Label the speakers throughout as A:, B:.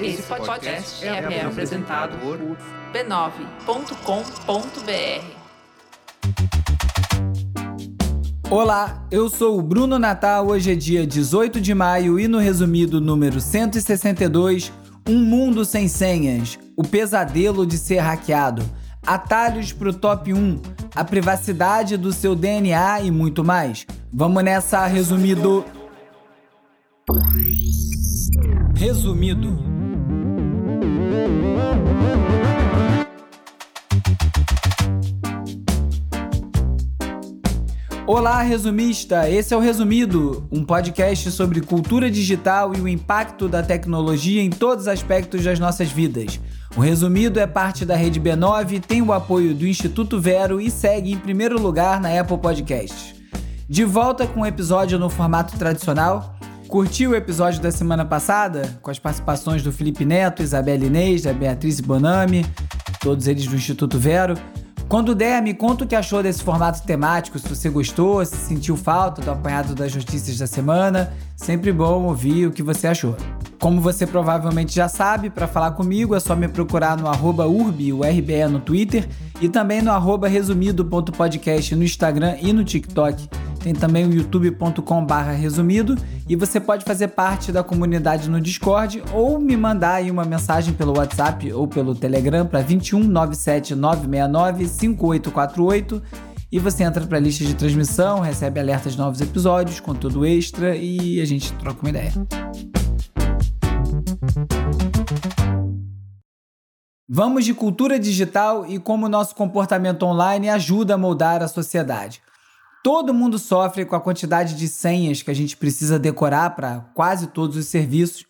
A: Esse podcast é, é apresentado por b9.com.br.
B: Olá, eu sou o Bruno Natal. Hoje é dia 18 de maio e no resumido número 162, Um Mundo Sem Senhas, o pesadelo de ser hackeado, atalhos para o top 1, a privacidade do seu DNA e muito mais. Vamos nessa, resumido. Resumido. Olá, resumista! Esse é o Resumido, um podcast sobre cultura digital e o impacto da tecnologia em todos os aspectos das nossas vidas. O Resumido é parte da rede B9, tem o apoio do Instituto Vero e segue em primeiro lugar na Apple Podcasts. De volta com um episódio no formato tradicional. Curtiu o episódio da semana passada? Com as participações do Felipe Neto, Isabela Inês, da Beatriz Bonami, todos eles do Instituto Vero. Quando der, me conta o que achou desse formato temático, se você gostou, se sentiu falta do apanhado das notícias da semana. Sempre bom ouvir o que você achou. Como você provavelmente já sabe, para falar comigo é só me procurar no arroba urbi, o RBE no Twitter, e também no arroba resumido.podcast no Instagram e no TikTok. Tem também o youtube.com resumido e você pode fazer parte da comunidade no Discord ou me mandar aí uma mensagem pelo WhatsApp ou pelo Telegram para 21 97 969 5848 e você entra para a lista de transmissão, recebe alertas de novos episódios, conteúdo extra e a gente troca uma ideia. Vamos de cultura digital e como nosso comportamento online ajuda a moldar a sociedade. Todo mundo sofre com a quantidade de senhas que a gente precisa decorar para quase todos os serviços.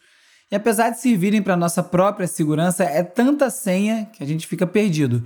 B: E apesar de servirem para nossa própria segurança, é tanta senha que a gente fica perdido.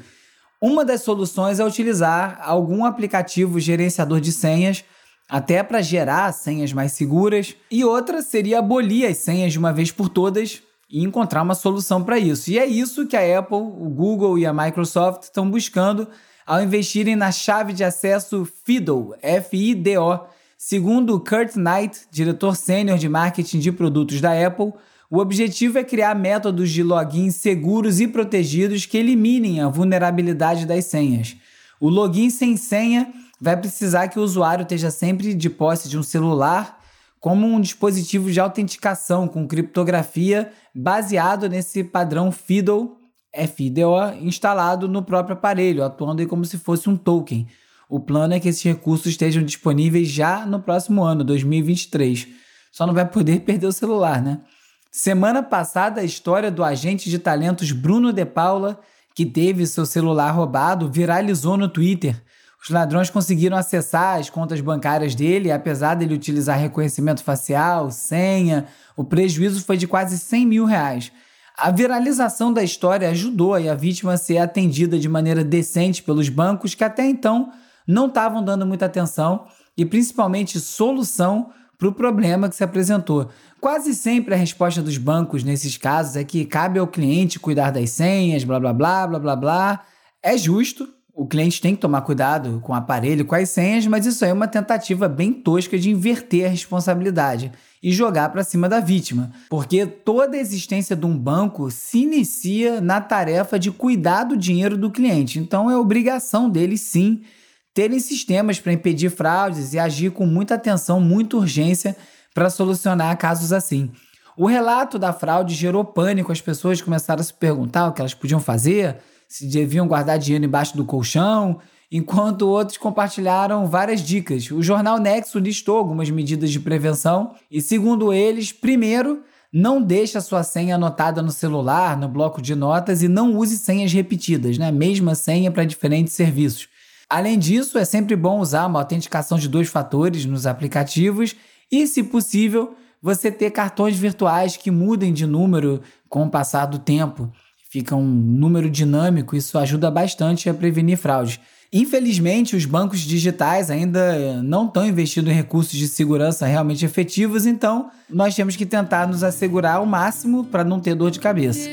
B: Uma das soluções é utilizar algum aplicativo gerenciador de senhas, até para gerar senhas mais seguras, e outra seria abolir as senhas de uma vez por todas e encontrar uma solução para isso. E é isso que a Apple, o Google e a Microsoft estão buscando ao investirem na chave de acesso FIDO, F-I-D-O. Segundo Kurt Knight, diretor sênior de marketing de produtos da Apple, o objetivo é criar métodos de login seguros e protegidos que eliminem a vulnerabilidade das senhas. O login sem senha vai precisar que o usuário esteja sempre de posse de um celular como um dispositivo de autenticação com criptografia baseado nesse padrão FIDO FIDO instalado no próprio aparelho, atuando como se fosse um token. O plano é que esses recursos estejam disponíveis já no próximo ano, 2023. Só não vai poder perder o celular, né? Semana passada, a história do agente de talentos Bruno De Paula, que teve seu celular roubado, viralizou no Twitter. Os ladrões conseguiram acessar as contas bancárias dele, apesar dele utilizar reconhecimento facial, senha. O prejuízo foi de quase 100 mil reais. A viralização da história ajudou a vítima a ser atendida de maneira decente pelos bancos que até então não estavam dando muita atenção e principalmente solução para o problema que se apresentou. Quase sempre a resposta dos bancos nesses casos é que cabe ao cliente cuidar das senhas, blá blá blá blá blá blá. É justo, o cliente tem que tomar cuidado com o aparelho, com as senhas, mas isso aí é uma tentativa bem tosca de inverter a responsabilidade e jogar para cima da vítima, porque toda a existência de um banco se inicia na tarefa de cuidar do dinheiro do cliente. Então é obrigação deles sim terem sistemas para impedir fraudes e agir com muita atenção, muita urgência para solucionar casos assim. O relato da fraude gerou pânico, as pessoas começaram a se perguntar o que elas podiam fazer se deviam guardar dinheiro embaixo do colchão, enquanto outros compartilharam várias dicas. O jornal Nexo listou algumas medidas de prevenção e, segundo eles, primeiro, não deixe a sua senha anotada no celular, no bloco de notas e não use senhas repetidas, né? Mesma senha para diferentes serviços. Além disso, é sempre bom usar uma autenticação de dois fatores nos aplicativos e, se possível, você ter cartões virtuais que mudem de número com o passar do tempo fica um número dinâmico, isso ajuda bastante a prevenir fraudes. Infelizmente, os bancos digitais ainda não estão investindo em recursos de segurança realmente efetivos, então nós temos que tentar nos assegurar ao máximo para não ter dor de cabeça.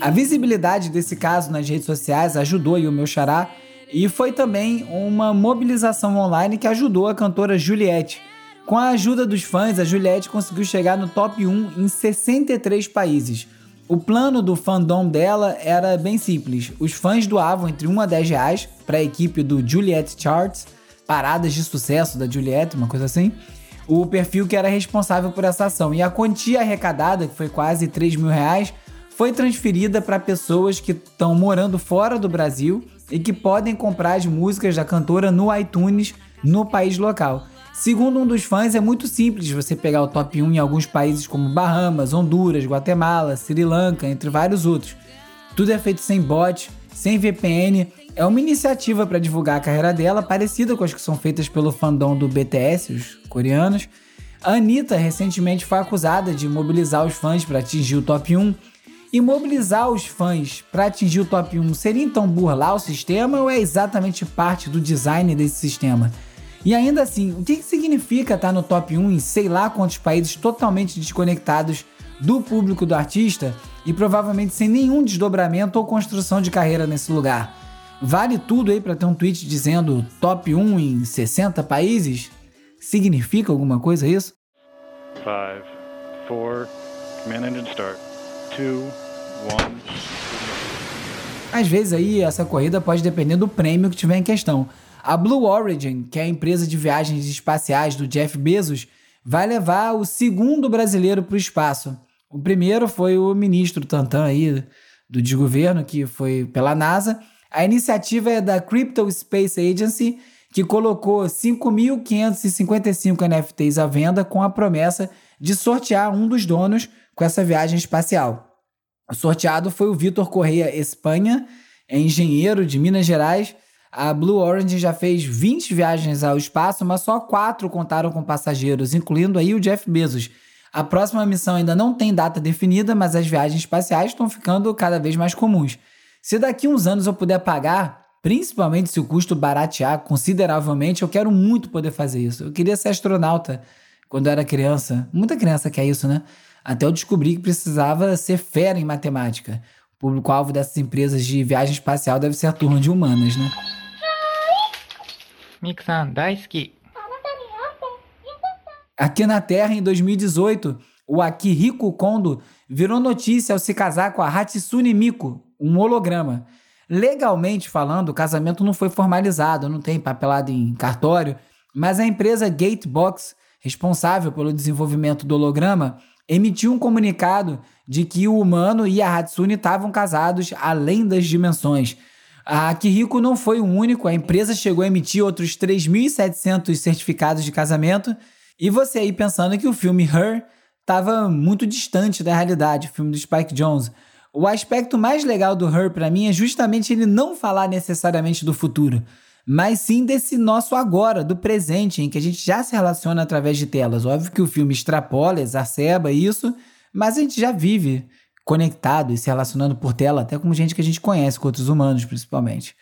B: A visibilidade desse caso nas redes sociais ajudou o meu xará E foi também uma mobilização online que ajudou a cantora Juliette. Com a ajuda dos fãs, a Juliette conseguiu chegar no top 1 em 63 países. O plano do fandom dela era bem simples. Os fãs doavam entre 1 a 10 reais para a equipe do Juliette Charts, paradas de sucesso da Juliette, uma coisa assim, o perfil que era responsável por essa ação. E a quantia arrecadada, que foi quase 3 mil reais, foi transferida para pessoas que estão morando fora do Brasil e que podem comprar as músicas da cantora no iTunes no país local. Segundo um dos fãs, é muito simples você pegar o top 1 em alguns países como Bahamas, Honduras, Guatemala, Sri Lanka, entre vários outros. Tudo é feito sem bot, sem VPN. É uma iniciativa para divulgar a carreira dela, parecida com as que são feitas pelo fandom do BTS, os coreanos. A Anitta recentemente foi acusada de mobilizar os fãs para atingir o top 1. E mobilizar os fãs para atingir o top 1 seria então burlar o sistema ou é exatamente parte do design desse sistema? E ainda assim, o que, que significa estar no top 1 em sei lá quantos países totalmente desconectados do público do artista e provavelmente sem nenhum desdobramento ou construção de carreira nesse lugar? Vale tudo aí para ter um tweet dizendo top 1 em 60 países? Significa alguma coisa isso? 5, 4, command engine start. 2, 1. Às vezes aí essa corrida pode depender do prêmio que tiver em questão. A Blue Origin, que é a empresa de viagens espaciais do Jeff Bezos, vai levar o segundo brasileiro para o espaço. O primeiro foi o ministro Tantan aí do desgoverno, que foi pela NASA. A iniciativa é da Crypto Space Agency, que colocou 5.555 NFTs à venda com a promessa de sortear um dos donos com essa viagem espacial. O sorteado foi o Vitor Correia Espanha, é engenheiro de Minas Gerais a Blue Origin já fez 20 viagens ao espaço, mas só quatro contaram com passageiros, incluindo aí o Jeff Bezos. A próxima missão ainda não tem data definida, mas as viagens espaciais estão ficando cada vez mais comuns. Se daqui uns anos eu puder pagar, principalmente se o custo baratear consideravelmente, eu quero muito poder fazer isso. Eu queria ser astronauta quando eu era criança. Muita criança quer isso, né? Até eu descobri que precisava ser fera em matemática. O público-alvo dessas empresas de viagem espacial deve ser a turma de humanas, né? ミクさん大好き。Aqui na Terra, em 2018, o Akihiko Kondo virou notícia ao se casar com a Hatsune Miku, um holograma. Legalmente falando, o casamento não foi formalizado, não tem papelado em cartório, mas a empresa Gatebox, responsável pelo desenvolvimento do holograma, emitiu um comunicado de que o humano e a Hatsune estavam casados além das dimensões. A Kiriko não foi o único, a empresa chegou a emitir outros 3.700 certificados de casamento. E você aí pensando que o filme Her estava muito distante da realidade, o filme do Spike Jones. O aspecto mais legal do Her para mim é justamente ele não falar necessariamente do futuro, mas sim desse nosso agora, do presente, em que a gente já se relaciona através de telas. Óbvio que o filme extrapola, exacerba isso, mas a gente já vive conectado e se relacionando por tela, até com gente que a gente conhece, com outros humanos principalmente.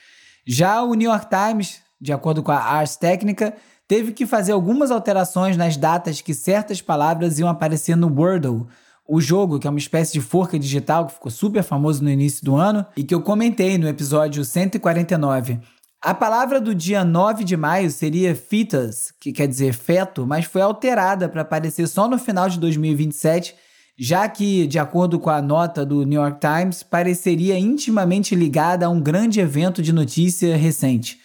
B: Já o New York Times, de acordo com a Ars Technica, teve que fazer algumas alterações nas datas que certas palavras iam aparecer no Wordle, o jogo, que é uma espécie de forca digital que ficou super famoso no início do ano e que eu comentei no episódio 149. A palavra do dia 9 de maio seria fetus, que quer dizer feto, mas foi alterada para aparecer só no final de 2027 já que, de acordo com a nota do New York Times, pareceria intimamente ligada a um grande evento de notícia recente.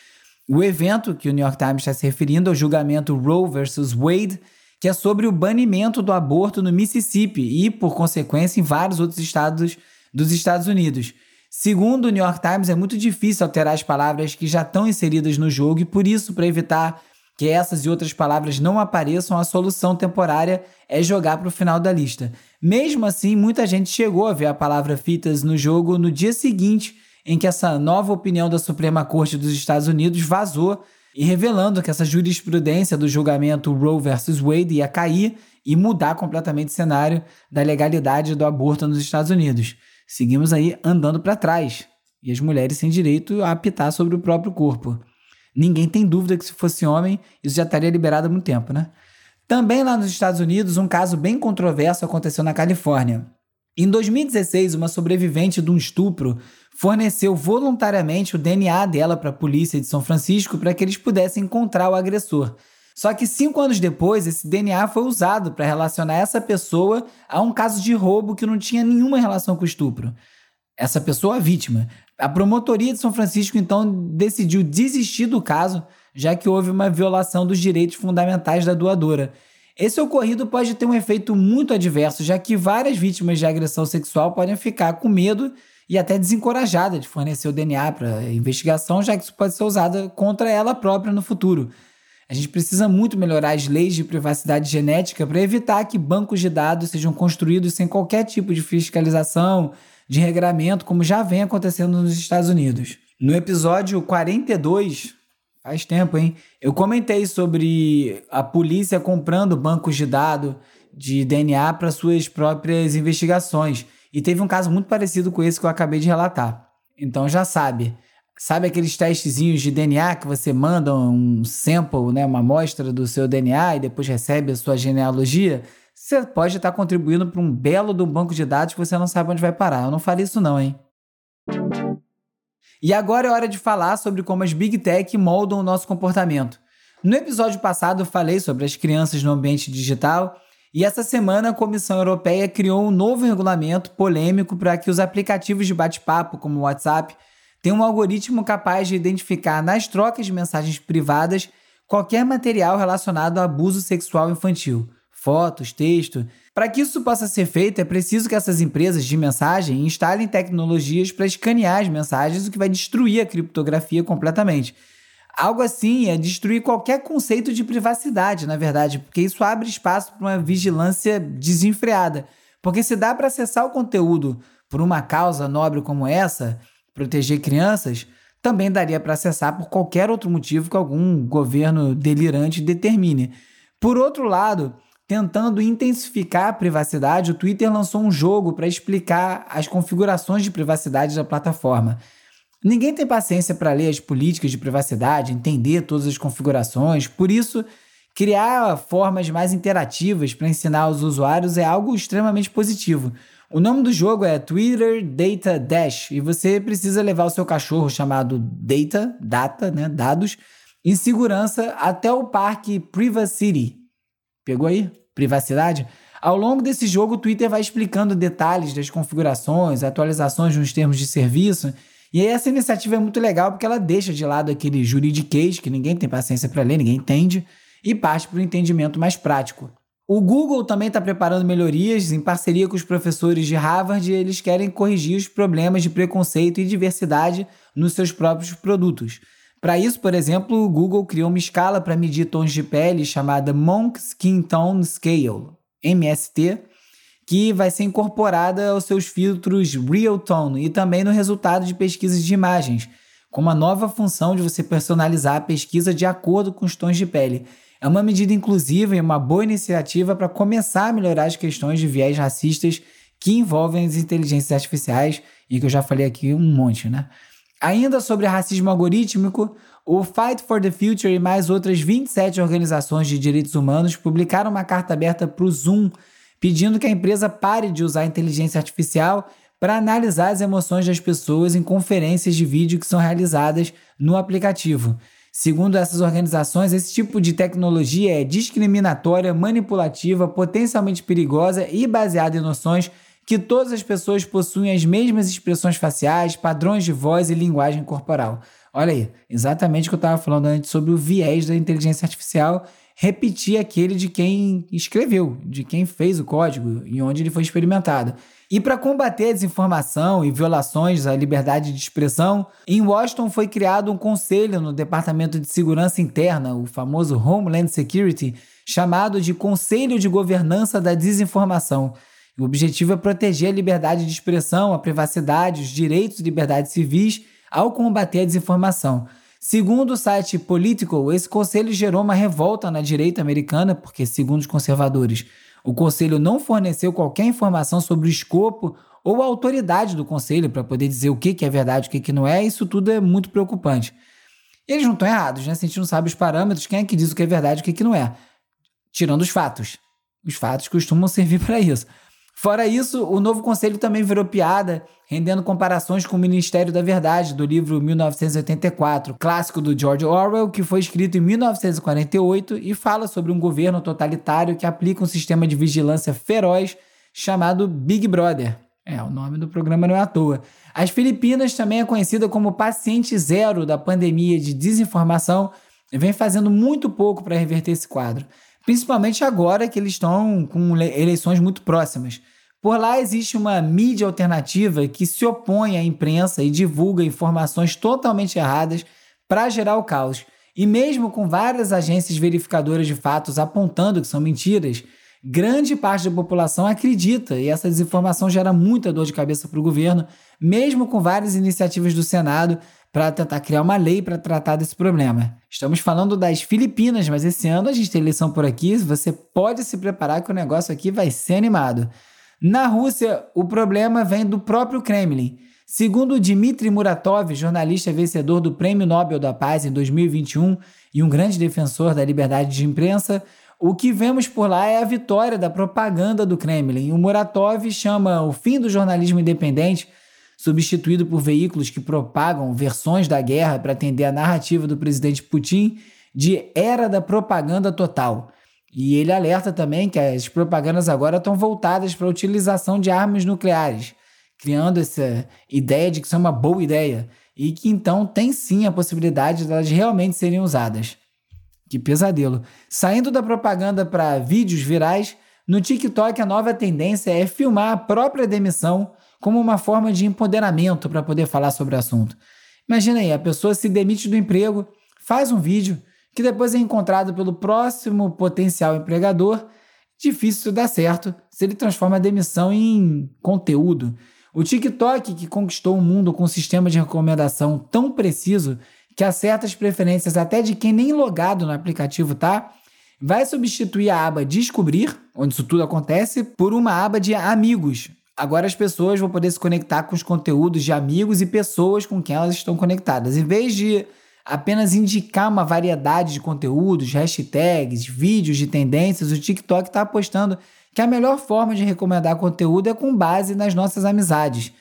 B: O evento que o New York Times está se referindo é o julgamento Roe versus Wade, que é sobre o banimento do aborto no Mississippi e, por consequência, em vários outros estados dos Estados Unidos. Segundo o New York Times, é muito difícil alterar as palavras que já estão inseridas no jogo e, por isso, para evitar que essas e outras palavras não apareçam, a solução temporária é jogar para o final da lista. Mesmo assim, muita gente chegou a ver a palavra fitas no jogo no dia seguinte em que essa nova opinião da Suprema Corte dos Estados Unidos vazou e revelando que essa jurisprudência do julgamento Roe versus Wade ia cair e mudar completamente o cenário da legalidade do aborto nos Estados Unidos. Seguimos aí andando para trás e as mulheres têm direito a apitar sobre o próprio corpo. Ninguém tem dúvida que se fosse homem, isso já estaria liberado há muito tempo, né? Também lá nos Estados Unidos, um caso bem controverso aconteceu na Califórnia. Em 2016, uma sobrevivente de um estupro forneceu voluntariamente o DNA dela para a polícia de São Francisco para que eles pudessem encontrar o agressor. Só que cinco anos depois, esse DNA foi usado para relacionar essa pessoa a um caso de roubo que não tinha nenhuma relação com o estupro. Essa pessoa, a vítima. A promotoria de São Francisco, então, decidiu desistir do caso, já que houve uma violação dos direitos fundamentais da doadora. Esse ocorrido pode ter um efeito muito adverso, já que várias vítimas de agressão sexual podem ficar com medo e até desencorajadas de fornecer o DNA para investigação, já que isso pode ser usado contra ela própria no futuro. A gente precisa muito melhorar as leis de privacidade genética para evitar que bancos de dados sejam construídos sem qualquer tipo de fiscalização, de regramento, como já vem acontecendo nos Estados Unidos. No episódio 42, faz tempo, hein? Eu comentei sobre a polícia comprando bancos de dados de DNA para suas próprias investigações. E teve um caso muito parecido com esse que eu acabei de relatar. Então já sabe. Sabe aqueles testezinhos de DNA que você manda um sample, né, uma amostra do seu DNA e depois recebe a sua genealogia? Você pode estar contribuindo para um belo do banco de dados que você não sabe onde vai parar. Eu não faria isso não, hein? E agora é hora de falar sobre como as Big Tech moldam o nosso comportamento. No episódio passado eu falei sobre as crianças no ambiente digital e essa semana a Comissão Europeia criou um novo regulamento polêmico para que os aplicativos de bate-papo como o WhatsApp tenham um algoritmo capaz de identificar nas trocas de mensagens privadas qualquer material relacionado a abuso sexual infantil, fotos, texto. Para que isso possa ser feito, é preciso que essas empresas de mensagem instalem tecnologias para escanear as mensagens, o que vai destruir a criptografia completamente. Algo assim é destruir qualquer conceito de privacidade, na verdade, porque isso abre espaço para uma vigilância desenfreada. Porque se dá para acessar o conteúdo por uma causa nobre como essa, proteger crianças, também daria para acessar por qualquer outro motivo que algum governo delirante determine. Por outro lado, tentando intensificar a privacidade, o Twitter lançou um jogo para explicar as configurações de privacidade da plataforma. Ninguém tem paciência para ler as políticas de privacidade, entender todas as configurações, por isso, criar formas mais interativas para ensinar os usuários é algo extremamente positivo. O nome do jogo é Twitter Data Dash e você precisa levar o seu cachorro chamado Data, Data, né, dados, em segurança até o parque Privacy. Pegou aí? Privacidade? Ao longo desse jogo, o Twitter vai explicando detalhes das configurações, atualizações nos termos de serviço e aí essa iniciativa é muito legal porque ela deixa de lado aquele juridiquês que ninguém tem paciência para ler, ninguém entende, e parte para o entendimento mais prático. O Google também está preparando melhorias em parceria com os professores de Harvard e eles querem corrigir os problemas de preconceito e diversidade nos seus próprios produtos. Para isso, por exemplo, o Google criou uma escala para medir tons de pele chamada Monk Skin Tone Scale, MST, que vai ser incorporada aos seus filtros Real Tone e também no resultado de pesquisas de imagens, com uma nova função de você personalizar a pesquisa de acordo com os tons de pele. É uma medida inclusiva e uma boa iniciativa para começar a melhorar as questões de viés racistas que envolvem as inteligências artificiais e que eu já falei aqui um monte, né? Ainda sobre racismo algorítmico, o Fight for the Future e mais outras 27 organizações de direitos humanos publicaram uma carta aberta para o Zoom pedindo que a empresa pare de usar a inteligência artificial para analisar as emoções das pessoas em conferências de vídeo que são realizadas no aplicativo. Segundo essas organizações, esse tipo de tecnologia é discriminatória, manipulativa, potencialmente perigosa e baseada em noções que todas as pessoas possuem as mesmas expressões faciais, padrões de voz e linguagem corporal. Olha aí, exatamente o que eu estava falando antes sobre o viés da inteligência artificial repetir aquele de quem escreveu, de quem fez o código e onde ele foi experimentado. E para combater a desinformação e violações à liberdade de expressão, em Washington foi criado um conselho no Departamento de Segurança Interna, o famoso Homeland Security, chamado de Conselho de Governança da Desinformação. O objetivo é proteger a liberdade de expressão, a privacidade, os direitos e liberdades civis ao combater a desinformação. Segundo o site Political, esse conselho gerou uma revolta na direita americana, porque, segundo os conservadores, o conselho não forneceu qualquer informação sobre o escopo ou a autoridade do conselho para poder dizer o que é verdade e o que não é. Isso tudo é muito preocupante. Eles não estão errados, né? Se a gente não sabe os parâmetros, quem é que diz o que é verdade e o que não é? Tirando os fatos. Os fatos costumam servir para isso. Fora isso, o novo conselho também virou piada, rendendo comparações com o Ministério da Verdade, do livro 1984, clássico do George Orwell, que foi escrito em 1948 e fala sobre um governo totalitário que aplica um sistema de vigilância feroz chamado Big Brother. É, o nome do programa não é à toa. As Filipinas também é conhecida como paciente zero da pandemia de desinformação e vem fazendo muito pouco para reverter esse quadro. Principalmente agora que eles estão com eleições muito próximas. Por lá existe uma mídia alternativa que se opõe à imprensa e divulga informações totalmente erradas para gerar o caos. E mesmo com várias agências verificadoras de fatos apontando que são mentiras, grande parte da população acredita e essa desinformação gera muita dor de cabeça para o governo, mesmo com várias iniciativas do Senado para tentar criar uma lei para tratar desse problema. Estamos falando das Filipinas, mas esse ano a gente tem eleição por aqui, você pode se preparar que o negócio aqui vai ser animado. Na Rússia, o problema vem do próprio Kremlin. Segundo Dmitry Muratov, jornalista vencedor do Prêmio Nobel da Paz em 2021 e um grande defensor da liberdade de imprensa, o que vemos por lá é a vitória da propaganda do Kremlin. O Muratov chama o fim do jornalismo independente, substituído por veículos que propagam versões da guerra para atender a narrativa do presidente Putin, de era da propaganda total. E ele alerta também que as propagandas agora estão voltadas para a utilização de armas nucleares, criando essa ideia de que isso é uma boa ideia e que então tem sim a possibilidade de elas realmente serem usadas. Que pesadelo. Saindo da propaganda para vídeos virais, no TikTok a nova tendência é filmar a própria demissão como uma forma de empoderamento para poder falar sobre o assunto. Imagina aí, a pessoa se demite do emprego, faz um vídeo que depois é encontrado pelo próximo potencial empregador. Difícil dar certo se ele transforma a demissão em conteúdo. O TikTok, que conquistou o mundo com um sistema de recomendação tão preciso que acerta as preferências até de quem nem logado no aplicativo tá, vai substituir a aba Descobrir, onde isso tudo acontece, por uma aba de Amigos. Agora as pessoas vão poder se conectar com os conteúdos de amigos e pessoas com quem elas estão conectadas. Em vez de apenas indicar uma variedade de conteúdos, hashtags, vídeos de tendências, o TikTok está apostando que a melhor forma de recomendar conteúdo é com base nas nossas amizades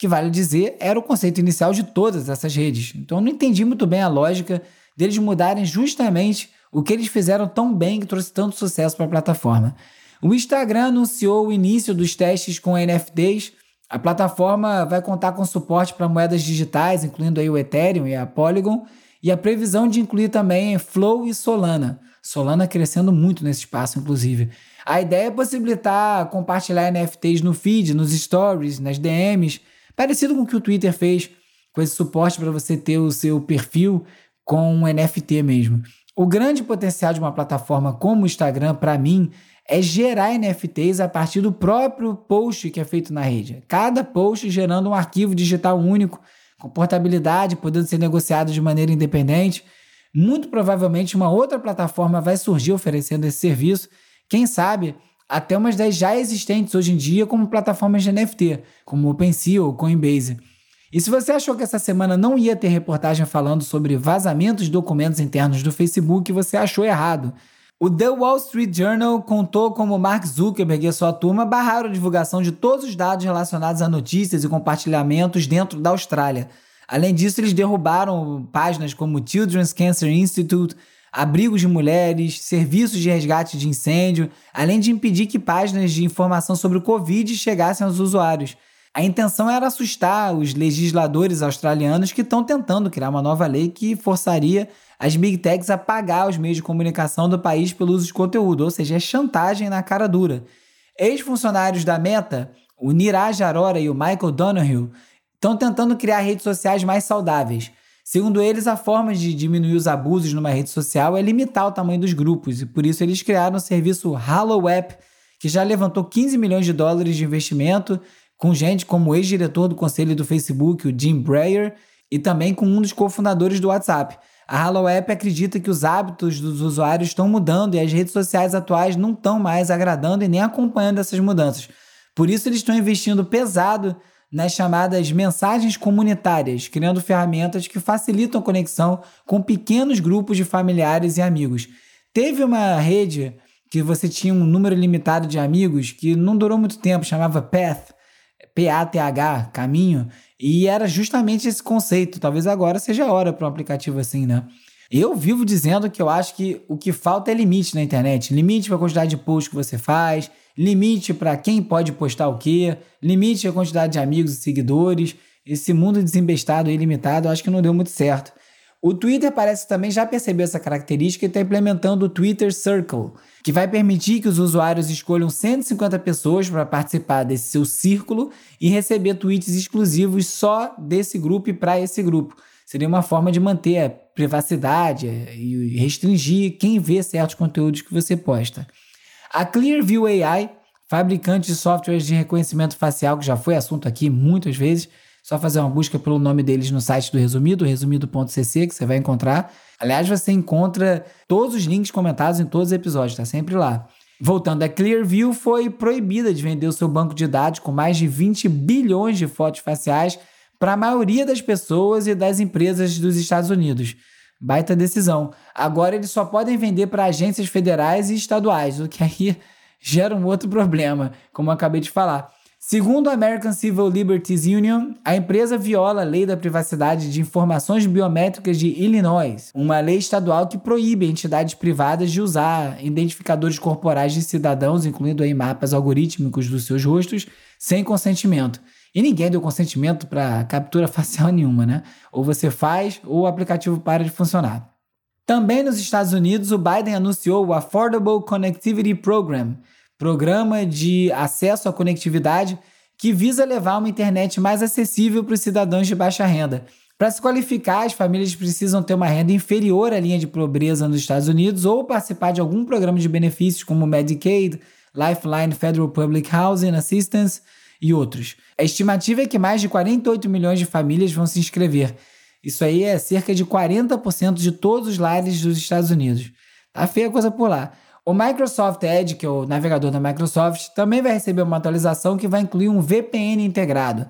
B: que vale dizer, era o conceito inicial de todas essas redes. Então não entendi muito bem a lógica deles mudarem justamente o que eles fizeram tão bem que trouxe tanto sucesso para a plataforma. O Instagram anunciou o início dos testes com NFTs. A plataforma vai contar com suporte para moedas digitais, incluindo aí o Ethereum e a Polygon, e a previsão de incluir também Flow e Solana. Solana crescendo muito nesse espaço, inclusive. A ideia é possibilitar compartilhar NFTs no feed, nos stories, nas DMs, Parecido com o que o Twitter fez, com esse suporte para você ter o seu perfil com um NFT mesmo. O grande potencial de uma plataforma como o Instagram, para mim, é gerar NFTs a partir do próprio post que é feito na rede. Cada post gerando um arquivo digital único, com portabilidade, podendo ser negociado de maneira independente. Muito provavelmente uma outra plataforma vai surgir oferecendo esse serviço. Quem sabe até umas das já existentes hoje em dia como plataformas de NFT, como OpenSea ou Coinbase. E se você achou que essa semana não ia ter reportagem falando sobre vazamentos de documentos internos do Facebook, você achou errado. O The Wall Street Journal contou como Mark Zuckerberg e sua turma barraram a divulgação de todos os dados relacionados a notícias e compartilhamentos dentro da Austrália. Além disso, eles derrubaram páginas como Children's Cancer Institute, abrigos de mulheres, serviços de resgate de incêndio, além de impedir que páginas de informação sobre o Covid chegassem aos usuários. A intenção era assustar os legisladores australianos que estão tentando criar uma nova lei que forçaria as big techs a pagar os meios de comunicação do país pelo uso de conteúdo, ou seja, é chantagem na cara dura. Ex-funcionários da Meta, o Niraj Arora e o Michael Donoghue, estão tentando criar redes sociais mais saudáveis. Segundo eles, a forma de diminuir os abusos numa rede social é limitar o tamanho dos grupos, e por isso eles criaram o serviço Hallow App, que já levantou 15 milhões de dólares de investimento, com gente como o ex-diretor do conselho do Facebook, o Jim Breyer, e também com um dos cofundadores do WhatsApp. A Hallow App acredita que os hábitos dos usuários estão mudando e as redes sociais atuais não estão mais agradando e nem acompanhando essas mudanças. Por isso, eles estão investindo pesado nas chamadas mensagens comunitárias, criando ferramentas que facilitam a conexão com pequenos grupos de familiares e amigos. Teve uma rede que você tinha um número limitado de amigos que não durou muito tempo, chamava Path, P-A-T-H, caminho, e era justamente esse conceito. Talvez agora seja a hora para um aplicativo assim, né? Eu vivo dizendo que eu acho que o que falta é limite na internet. Limite para a quantidade de posts que você faz, limite para quem pode postar o quê, limite a quantidade de amigos e seguidores. Esse mundo desembestado e ilimitado, eu acho que não deu muito certo. O Twitter parece também já perceber essa característica e está implementando o Twitter Circle, que vai permitir que os usuários escolham 150 pessoas para participar desse seu círculo e receber tweets exclusivos só desse grupo e para esse grupo. Seria uma forma de manter a privacidade é, e restringir quem vê certos conteúdos que você posta. A Clearview AI, fabricante de softwares de reconhecimento facial, que já foi assunto aqui muitas vezes, só fazer uma busca pelo nome deles no site do Resumido, resumido.cc, que você vai encontrar. Aliás, você encontra todos os links comentados em todos os episódios, tá sempre lá. Voltando, a Clearview foi proibida de vender o seu banco de dados com mais de 20 bilhões de fotos faciais para a maioria das pessoas e das empresas dos Estados Unidos. Baita decisão. Agora eles só podem vender para agências federais e estaduais, o que aí gera um outro problema, como eu acabei de falar. Segundo a American Civil Liberties Union, a empresa viola a lei da privacidade de informações biométricas de Illinois, uma lei estadual que proíbe entidades privadas de usar identificadores corporais de cidadãos, incluindo aí mapas algorítmicos dos seus rostos, sem consentimento. E ninguém deu consentimento para captura facial nenhuma, né? Ou você faz ou o aplicativo para de funcionar. Também nos Estados Unidos, o Biden anunciou o Affordable Connectivity Program, programa de acesso à conectividade que visa levar uma internet mais acessível para os cidadãos de baixa renda. Para se qualificar, as famílias precisam ter uma renda inferior à linha de pobreza nos Estados Unidos ou participar de algum programa de benefícios como Medicaid, Lifeline Federal Public Housing Assistance e outros. A estimativa é que mais de 48 milhões de famílias vão se inscrever. Isso aí é cerca de 40% de todos os lares dos Estados Unidos. Tá feia a coisa por lá. O Microsoft Edge, que é o navegador da Microsoft, também vai receber uma atualização que vai incluir um VPN integrado.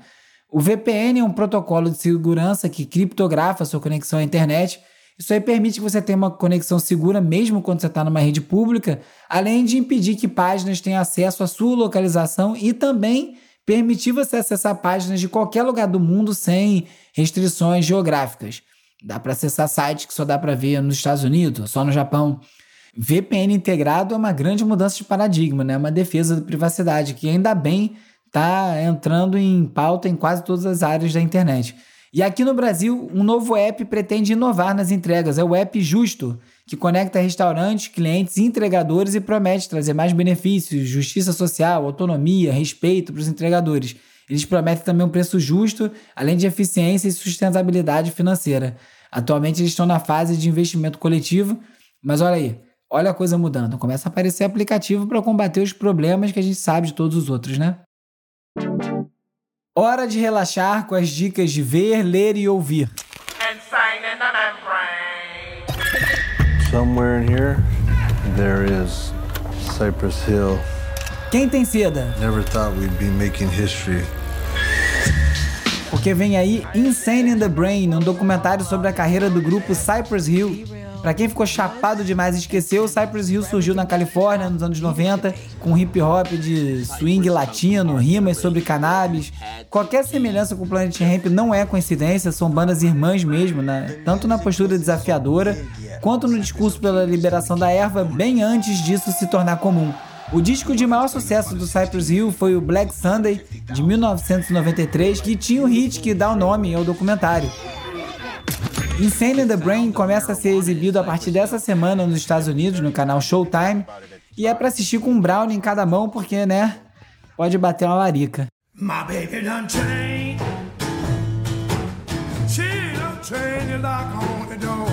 B: O VPN é um protocolo de segurança que criptografa sua conexão à internet. Isso aí permite que você tenha uma conexão segura mesmo quando você está numa rede pública, além de impedir que páginas tenham acesso à sua localização e também permitir você acessar páginas de qualquer lugar do mundo sem restrições geográficas. Dá para acessar sites que só dá para ver nos Estados Unidos, só no Japão. VPN integrado é uma grande mudança de paradigma, né? Uma defesa da privacidade que ainda bem está entrando em pauta em quase todas as áreas da internet. E aqui no Brasil, um novo app pretende inovar nas entregas. É o app Justo, que conecta restaurantes, clientes e entregadores e promete trazer mais benefícios, justiça social, autonomia, respeito para os entregadores. Eles prometem também um preço justo, além de eficiência e sustentabilidade financeira. Atualmente eles estão na fase de investimento coletivo, mas olha aí, olha a coisa mudando. Começa a aparecer aplicativo para combater os problemas que a gente sabe de todos os outros, né? Hora de relaxar com as dicas de ver, ler e ouvir.
C: Somewhere in here, there is Cypress Hill.
B: Quem tem seda?
C: Never thought we'd be making history.
B: Porque vem aí Insane in the Brain, um documentário sobre a carreira do grupo Cypress Hill Pra quem ficou chapado demais e esqueceu, Cypress Hill surgiu na Califórnia nos anos 90 com hip hop de swing latino, rimas sobre cannabis. Qualquer semelhança com o Planet Hemp não é coincidência, são bandas irmãs mesmo, né? tanto na postura desafiadora quanto no discurso pela liberação da erva bem antes disso se tornar comum. O disco de maior sucesso do Cypress Hill foi o Black Sunday, de 1993, que tinha o hit que dá o nome ao documentário. Insane in the Brain começa a ser exibido a partir dessa semana nos Estados Unidos, no canal Showtime, e é para assistir com um brownie em cada mão, porque, né, pode bater uma larica. My baby done chain. She done chain on the door.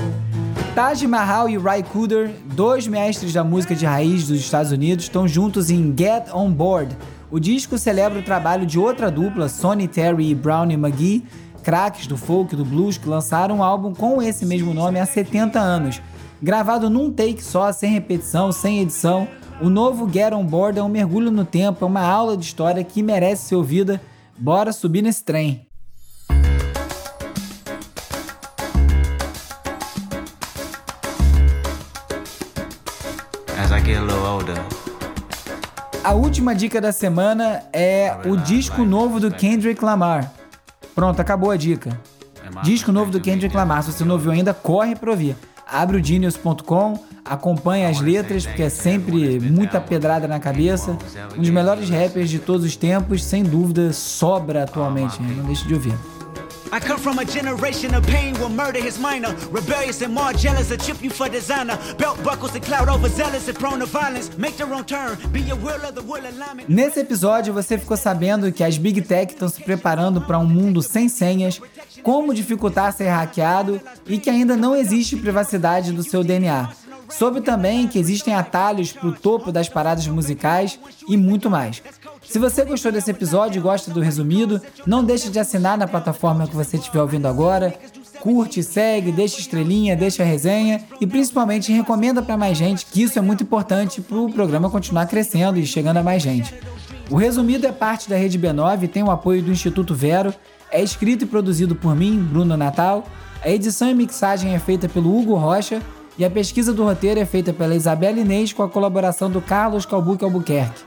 B: Taj Mahal e Ry Cooder, dois mestres da música de raiz dos Estados Unidos, estão juntos em Get On Board. O disco celebra o trabalho de outra dupla, Sonny Terry e Brownie McGee, craques do folk, do blues, que lançaram um álbum com esse mesmo nome há 70 anos. Gravado num take só, sem repetição, sem edição, o novo Get On Board é um mergulho no tempo, é uma aula de história que merece ser ouvida. Bora subir nesse trem! A última dica da semana é o disco novo do Kendrick Lamar. Pronto, acabou a dica. Disco novo do Kendrick Lamar. Se você não ouviu ainda, corre pra ouvir. Abre o genius.com, acompanhe as letras, porque é sempre muita pedrada na cabeça. Um dos melhores rappers de todos os tempos, sem dúvida, sobra atualmente. Não deixe de ouvir. I come from a generation of pain murder minor. Rebellious and more jealous, a chip you for designer. Belt buckles and cloud overzealous and prone to violence. Make turn, be will of the will alignment. Nesse episódio você ficou sabendo que as Big Tech estão se preparando para um mundo sem senhas, como dificultar ser hackeado e que ainda não existe privacidade do seu DNA. Soube também que existem atalhos para o topo das paradas musicais e muito mais. Se você gostou desse episódio e gosta do resumido, não deixe de assinar na plataforma que você estiver ouvindo agora. Curte, segue, deixa estrelinha, deixa resenha e principalmente recomenda para mais gente, que isso é muito importante para o programa continuar crescendo e chegando a mais gente. O resumido é parte da Rede B9 e tem o apoio do Instituto Vero. É escrito e produzido por mim, Bruno Natal. A edição e mixagem é feita pelo Hugo Rocha e a pesquisa do roteiro é feita pela Isabela Inês com a colaboração do Carlos Calbuque Albuquerque.